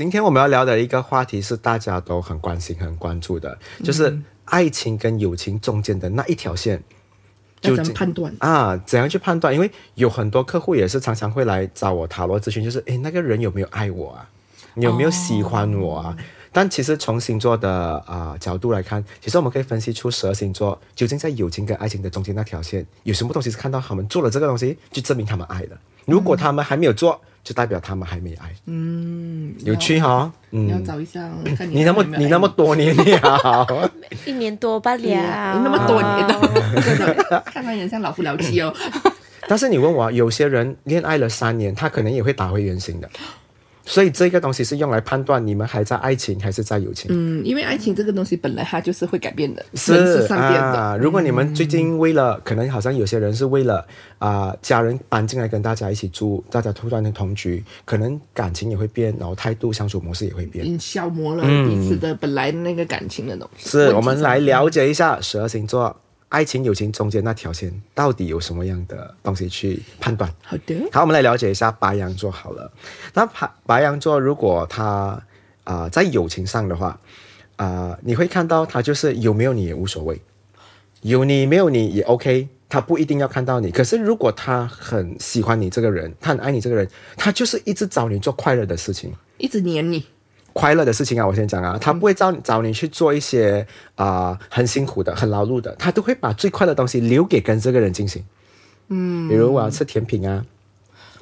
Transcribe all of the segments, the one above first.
今天我们要聊的一个话题是大家都很关心、很关注的，就是爱情跟友情中间的那一条线，就怎么判断啊？怎样去判断？因为有很多客户也是常常会来找我塔罗咨询，就是诶，那个人有没有爱我啊？你有没有喜欢我啊？哦、但其实从星座的啊、呃、角度来看，其实我们可以分析出十二星座究竟在友情跟爱情的中间那条线有什么东西是看到他们做了这个东西，就证明他们爱了。如果他们还没有做，就代表他们还没爱。嗯，有趣哈、哦。嗯，要找一下。你，你那么你那么多年了，一年多吧了。你那么多年了，看看人像老夫老妻哦。但是你问我，有些人恋爱了三年，他可能也会打回原形的。所以这个东西是用来判断你们还在爱情还是在友情。嗯，因为爱情这个东西本来它就是会改变的，是，是善变的啊。如果你们最近为了，嗯、可能好像有些人是为了啊、呃、家人搬进来跟大家一起住，大家突然的同居，可能感情也会变，然后态度相处模式也会变，消磨了彼此的本来那个感情的东西。是，我们来了解一下十二星座。爱情、友情中间那条线到底有什么样的东西去判断？好的，好，我们来了解一下白羊座好了。那白白羊座如果他啊、呃、在友情上的话啊、呃，你会看到他就是有没有你也无所谓，有你没有你也 OK，他不一定要看到你。可是如果他很喜欢你这个人，他很爱你这个人，他就是一直找你做快乐的事情，一直黏你。快乐的事情啊，我先讲啊，他不会找找你去做一些啊、呃、很辛苦的、很劳碌的，他都会把最快乐的东西留给跟这个人进行。嗯，比如我要吃甜品啊。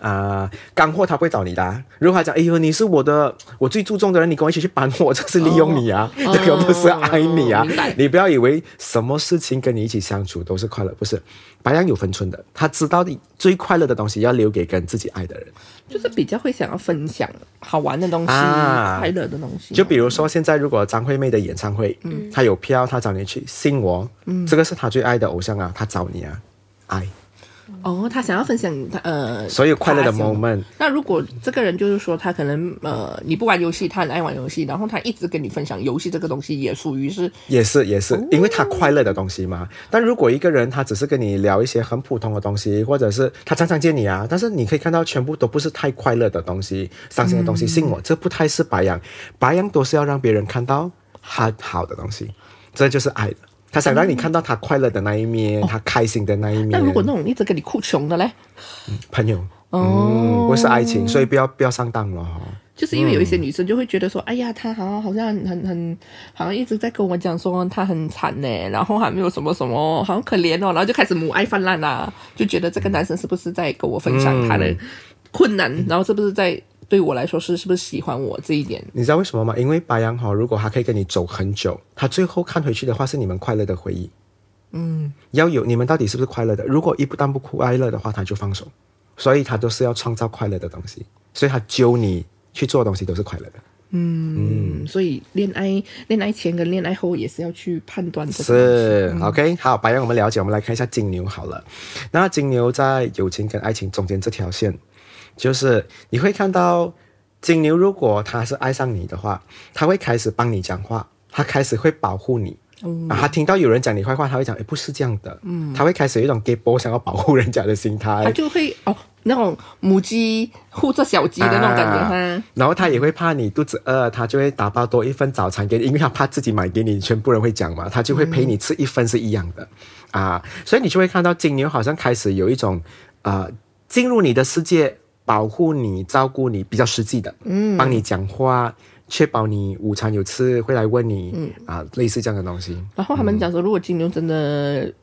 啊，干货他不会找你的、啊。如果他讲，哎呦，你是我的，我最注重的人，你跟我一起去搬货，这是利用你啊，哦、这个不是爱你啊。哦、你不要以为什么事情跟你一起相处都是快乐，不是。白羊有分寸的，他知道你最快乐的东西要留给跟自己爱的人，就是比较会想要分享好玩的东西、啊、快乐的东西。就比如说现在，如果张惠妹的演唱会，嗯，他有票，她找你去信我，嗯，这个是她最爱的偶像啊，她找你啊，爱。哦，他想要分享他呃，所有快乐的 moment。那如果这个人就是说他可能呃，你不玩游戏，他很爱玩游戏，然后他一直跟你分享游戏这个东西，也属于是也是也是，因为他快乐的东西嘛。但如果一个人他只是跟你聊一些很普通的东西，或者是他常常见你啊，但是你可以看到全部都不是太快乐的东西，伤心的东西，信我，这不太是白羊，白羊都是要让别人看到他好的东西，这就是爱的。他想让你看到他快乐的那一面，嗯、他开心的那一面。那如果那种一直跟你哭穷的嘞？朋友，哦、嗯，不是爱情，所以不要不要上当了哈。就是因为有一些女生就会觉得说，嗯、哎呀，他好像好像很很很，好像一直在跟我讲说他很惨呢，然后还没有什么什么，好像可怜哦，然后就开始母爱泛滥啦，就觉得这个男生是不是在跟我分享他的困难，嗯、然后是不是在。对我来说是是不是喜欢我这一点？你知道为什么吗？因为白羊哈，如果他可以跟你走很久，他最后看回去的话是你们快乐的回忆。嗯，要有你们到底是不是快乐的？如果一不但不快乐的话，他就放手。所以他都是要创造快乐的东西，所以他揪你去做东西都是快乐的。嗯嗯，所以恋爱恋爱前跟恋爱后也是要去判断的。是、嗯、OK，好，白羊我们了解，我们来看一下金牛好了。那金牛在友情跟爱情中间这条线。就是你会看到金牛，如果他是爱上你的话，他会开始帮你讲话，他开始会保护你。嗯、啊，他听到有人讲你坏话，他会讲，哎，不是这样的。嗯，他会开始有一种 gay boy 想要保护人家的心态。他就会哦，那种母鸡护着小鸡的那种感觉。啊、然后他也会怕你肚子饿，他就会打包多一份早餐给你，因为他怕自己买给你，全部人会讲嘛，他就会陪你吃一份是一样的。嗯、啊，所以你就会看到金牛好像开始有一种啊，进入你的世界。保护你、照顾你，比较实际的，嗯，帮你讲话，确保你午餐有吃，会来问你，嗯啊，类似这样的东西。然后他们讲说，如果金牛真的、嗯、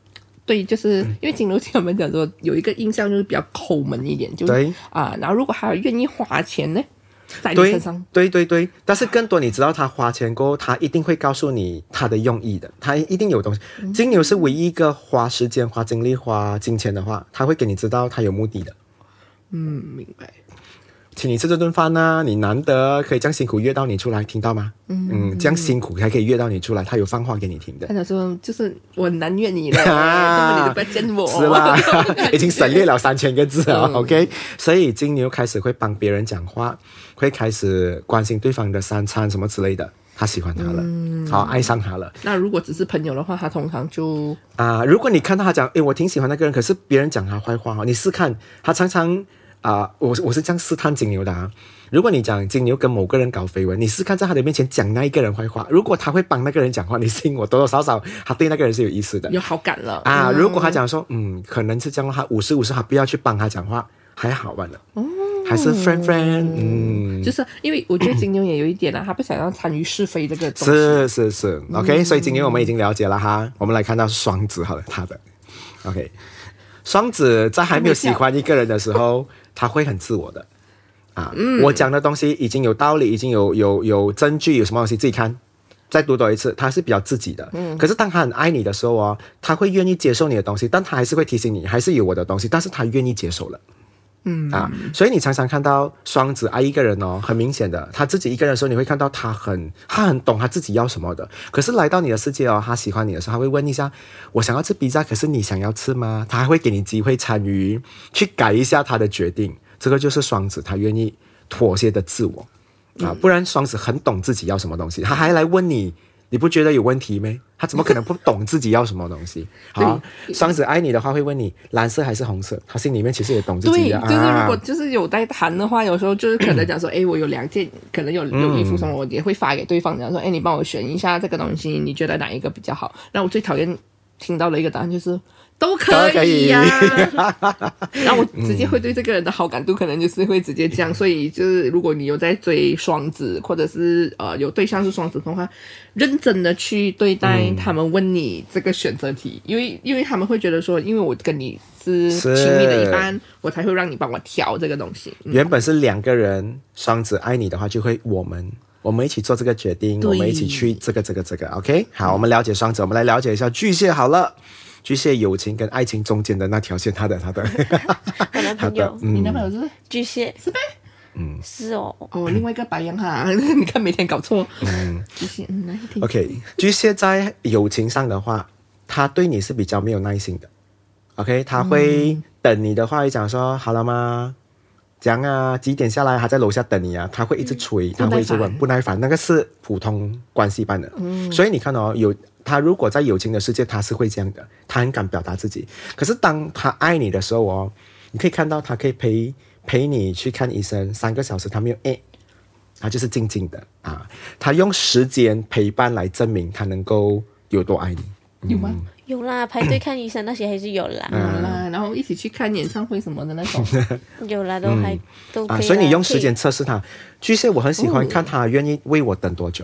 对，就是因为金牛，他们讲说有一个印象就是比较抠门一点，就对啊。然后如果还愿意花钱呢，在你身上，对对对对。但是更多，你知道他花钱过后，他一定会告诉你他的用意的，他一定有东西。嗯、金牛是唯一一个花时间、花精力、花金钱的话，他会给你知道他有目的的。嗯，明白。请你吃这顿饭呢、啊，你难得可以这样辛苦约到你出来，听到吗？嗯，嗯，这样辛苦还可以约到你出来，他有放话给你听的。他说就是我很难约你了，啊、你都不要见我。是啦，已经省略了三千个字了。嗯、OK，所以金牛开始会帮别人讲话，会开始关心对方的三餐什么之类的，他喜欢他了，嗯、好爱上他了。那如果只是朋友的话，他通常就啊，如果你看到他讲，诶，我挺喜欢那个人，可是别人讲他坏话，你试看他常常。啊、我我是这样试探金牛的啊。如果你讲金牛跟某个人搞绯闻，你试看在他的面前讲那一个人坏话，如果他会帮那个人讲话，你信我多多少少他对那个人是有意思的，有好感了啊。如果他讲说，嗯，可能是这样，他五十五十，他不要去帮他讲话，还好吧的。哦，还是 friend friend，嗯，就是因为我觉得金牛也有一点啊，他不想要参与是非这个东西。是是是，OK，所以金牛我们已经了解了哈，我们来看到双子好了，他的 OK，双子在还没有喜欢一个人的时候，他会很自我的。啊，嗯、我讲的东西已经有道理，已经有有有证据，有什么东西自己看，再读多一次，他是比较自己的。嗯，可是当他很爱你的时候哦，他会愿意接受你的东西，但他还是会提醒你，还是有我的东西，但是他愿意接受了。嗯啊，所以你常常看到双子爱一个人哦，很明显的，他自己一个人的时候，你会看到他很他很懂他自己要什么的。可是来到你的世界哦，他喜欢你的时候，他会问一下，我想要吃披萨，可是你想要吃吗？他还会给你机会参与，去改一下他的决定。这个就是双子，他愿意妥协的自我啊，不然双子很懂自己要什么东西，他还来问你，你不觉得有问题吗？他怎么可能不懂自己要什么东西？好，双子爱你的话会问你蓝色还是红色，他心里面其实也懂自己的。对，就是如果就是有在谈的话，有时候就是可能讲说，哎，我有两件，可能有有衣服什么，我也会发给对方，讲说，哎，你帮我选一下这个东西，你觉得哪一个比较好？那我最讨厌听到了一个答案就是。都可以呀、啊，然后我直接会对这个人的好感度可能就是会直接降，所以就是如果你有在追双子，或者是呃有对象是双子的话，认真的去对待他们问你这个选择题，因为因为他们会觉得说，因为我跟你是亲密的一般，我才会让你帮我挑这个东西。原本是两个人，双子爱你的话，就会我们我们一起做这个决定，我们一起去这个这个这个，OK，好，我们了解双子，我们来了解一下巨蟹好了。巨蟹友情跟爱情中间的那条线，他的他的，我男朋友，你男朋友是巨蟹，是呗？嗯，是哦。哦，另外一个白羊哈，你看每天搞错。嗯，巨蟹。OK，巨蟹在友情上的话，他对你是比较没有耐心的。OK，他会等你的话，会讲说好了吗？讲啊，几点下来？还在楼下等你啊？他会一直催，他会一直问，不耐烦。那个是普通关系般的。嗯，所以你看哦，有。他如果在友情的世界，他是会这样的，他很敢表达自己。可是当他爱你的时候哦，你可以看到他可以陪陪你去看医生三个小时，他没有诶，他就是静静的啊，他用时间陪伴来证明他能够有多爱你。有吗？有啦，排队看医生那些还是有啦，有啦，然后一起去看演唱会什么的那种，有啦，都还都可以。所以你用时间测试他。巨蟹我很喜欢看他愿意为我等多久。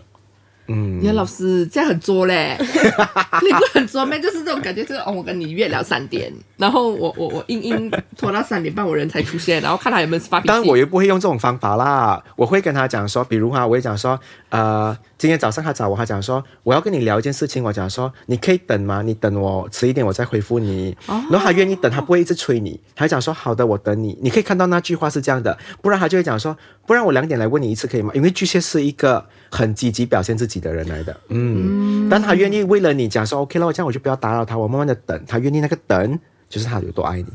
嗯，你看老师这样很作嘞，你不很作咩？就是这种感觉，就是哦，我跟你约了三点，然后我我我硬硬拖到三点半，我人才出现，然后看他有没有发脾气。当然我又不会用这种方法啦，我会跟他讲说，比如哈，我会讲说，呃，今天早上他找我，他讲说我要跟你聊一件事情，我讲说你可以等吗？你等我迟一点，我再回复你。哦、然后他愿意等，他不会一直催你，他讲说好的，我等你。你可以看到那句话是这样的，不然他就会讲说，不然我两点来问你一次可以吗？因为巨蟹是一个很积极表现自己的人来的，嗯，但他愿意为了你讲说 OK 了，我这样我就不要打扰他，我慢慢的等，他愿意那个等，就是他有多爱你，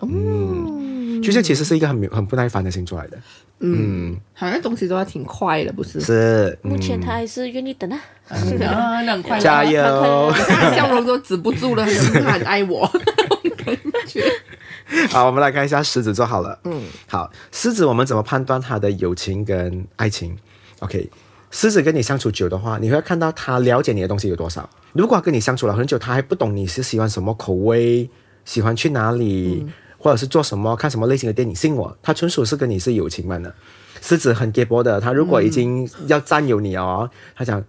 嗯，巨蟹其实是一个很很不耐烦的星座来的，嗯，好像东西都还挺快的，不是？是，目前他还是愿意等啊，啊，很快，加油，笑容都止不住了，他很爱我，好，我们来看一下狮子座好了，嗯，好，狮子我们怎么判断他的友情跟爱情？OK。狮子跟你相处久的话，你会看到他了解你的东西有多少。如果跟你相处了很久，他还不懂你是喜欢什么口味，喜欢去哪里，嗯、或者是做什么，看什么类型的电影，信我，他纯属是跟你是友情般的。狮子很 g a y 的，他如果已经要占有你哦，嗯、他讲。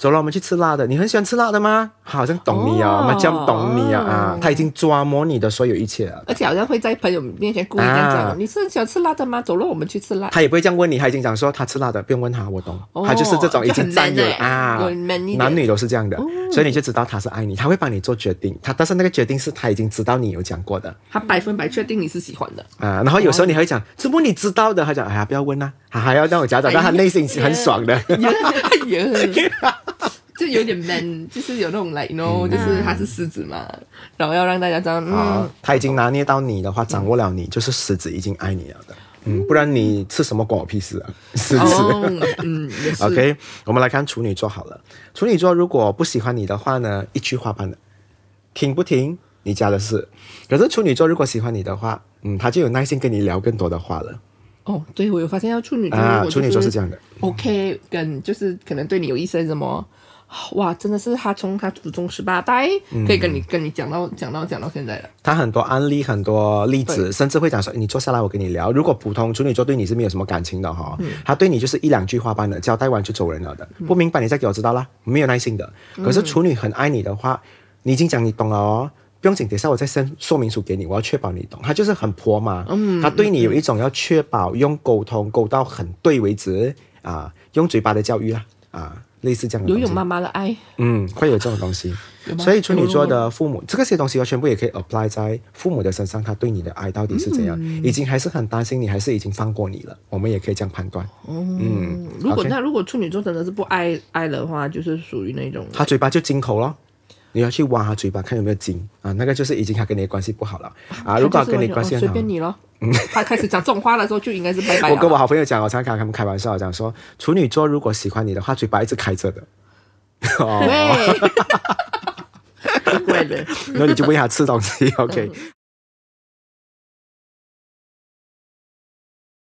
走了，我们去吃辣的。你很喜欢吃辣的吗？好像懂你哦，麻将懂你啊啊！他已经抓摸你的所有一切了，而且好像会在朋友面前故意这样讲。你是很喜欢吃辣的吗？走了，我们去吃辣。他也不会这样问你，他已经讲说他吃辣的，不用问他，我懂。他就是这种已经占有啊，男女都是这样的，所以你就知道他是爱你，他会帮你做决定。他但是那个决定是他已经知道你有讲过的，他百分百确定你是喜欢的啊。然后有时候你会讲，怎么你知道的？他讲，哎呀，不要问啊，他还要让我假装，但他内心是很爽的。就有点 man，就是有那种 like you know，就是他是狮子嘛，然后要让大家知道，嗯，他已经拿捏到你的话，掌握了你，就是狮子已经爱你了的，嗯，不然你吃什么关我屁事啊，狮子，嗯，OK，我们来看处女座好了，处女座如果不喜欢你的话呢，一句话般的，停不停，你家的事。可是处女座如果喜欢你的话，嗯，他就有耐心跟你聊更多的话了。哦，对，我有发现，要处女座，啊，处女座是这样的。OK，跟就是可能对你有意思什么，哇，真的是他从他祖宗十八代可以跟你、嗯、跟你讲到讲到讲到现在的。他很多案例，很多例子，甚至会讲说，你坐下来，我跟你聊。如果普通处女座对你是没有什么感情的哈，嗯、他对你就是一两句话般的交代完就走人了的，不明白你再给我知道啦，没有耐心的。可是处女很爱你的话，你已经讲你懂了哦。不用紧，等下我再 send 说明书给你，我要确保你懂。他就是很婆嘛，嗯，他对你有一种要确保用沟通沟到很对为止啊，用嘴巴的教育啊，啊，类似这样的。有有妈妈的爱，嗯，会有这种东西。所以处女座的父母，这个些东西我全部也可以 apply 在父母的身上，他对你的爱到底是怎样？嗯、已经还是很担心你，还是已经放过你了？我们也可以这样判断。嗯，嗯如果那如果处女座真的是不爱爱的话，就是属于那种他嘴巴就金口了。你要去挖他嘴巴，看有没有筋啊？那个就是已经他跟你的关系不好了啊。如果跟你关系很好，随便你咯。嗯，他开始讲这种话的时候，就应该是拜拜。我跟我好朋友讲，我常常跟他们开玩笑讲说，处女座如果喜欢你的话，嘴巴一直开着的。哦，对，怪的。那你就喂他吃东西，OK。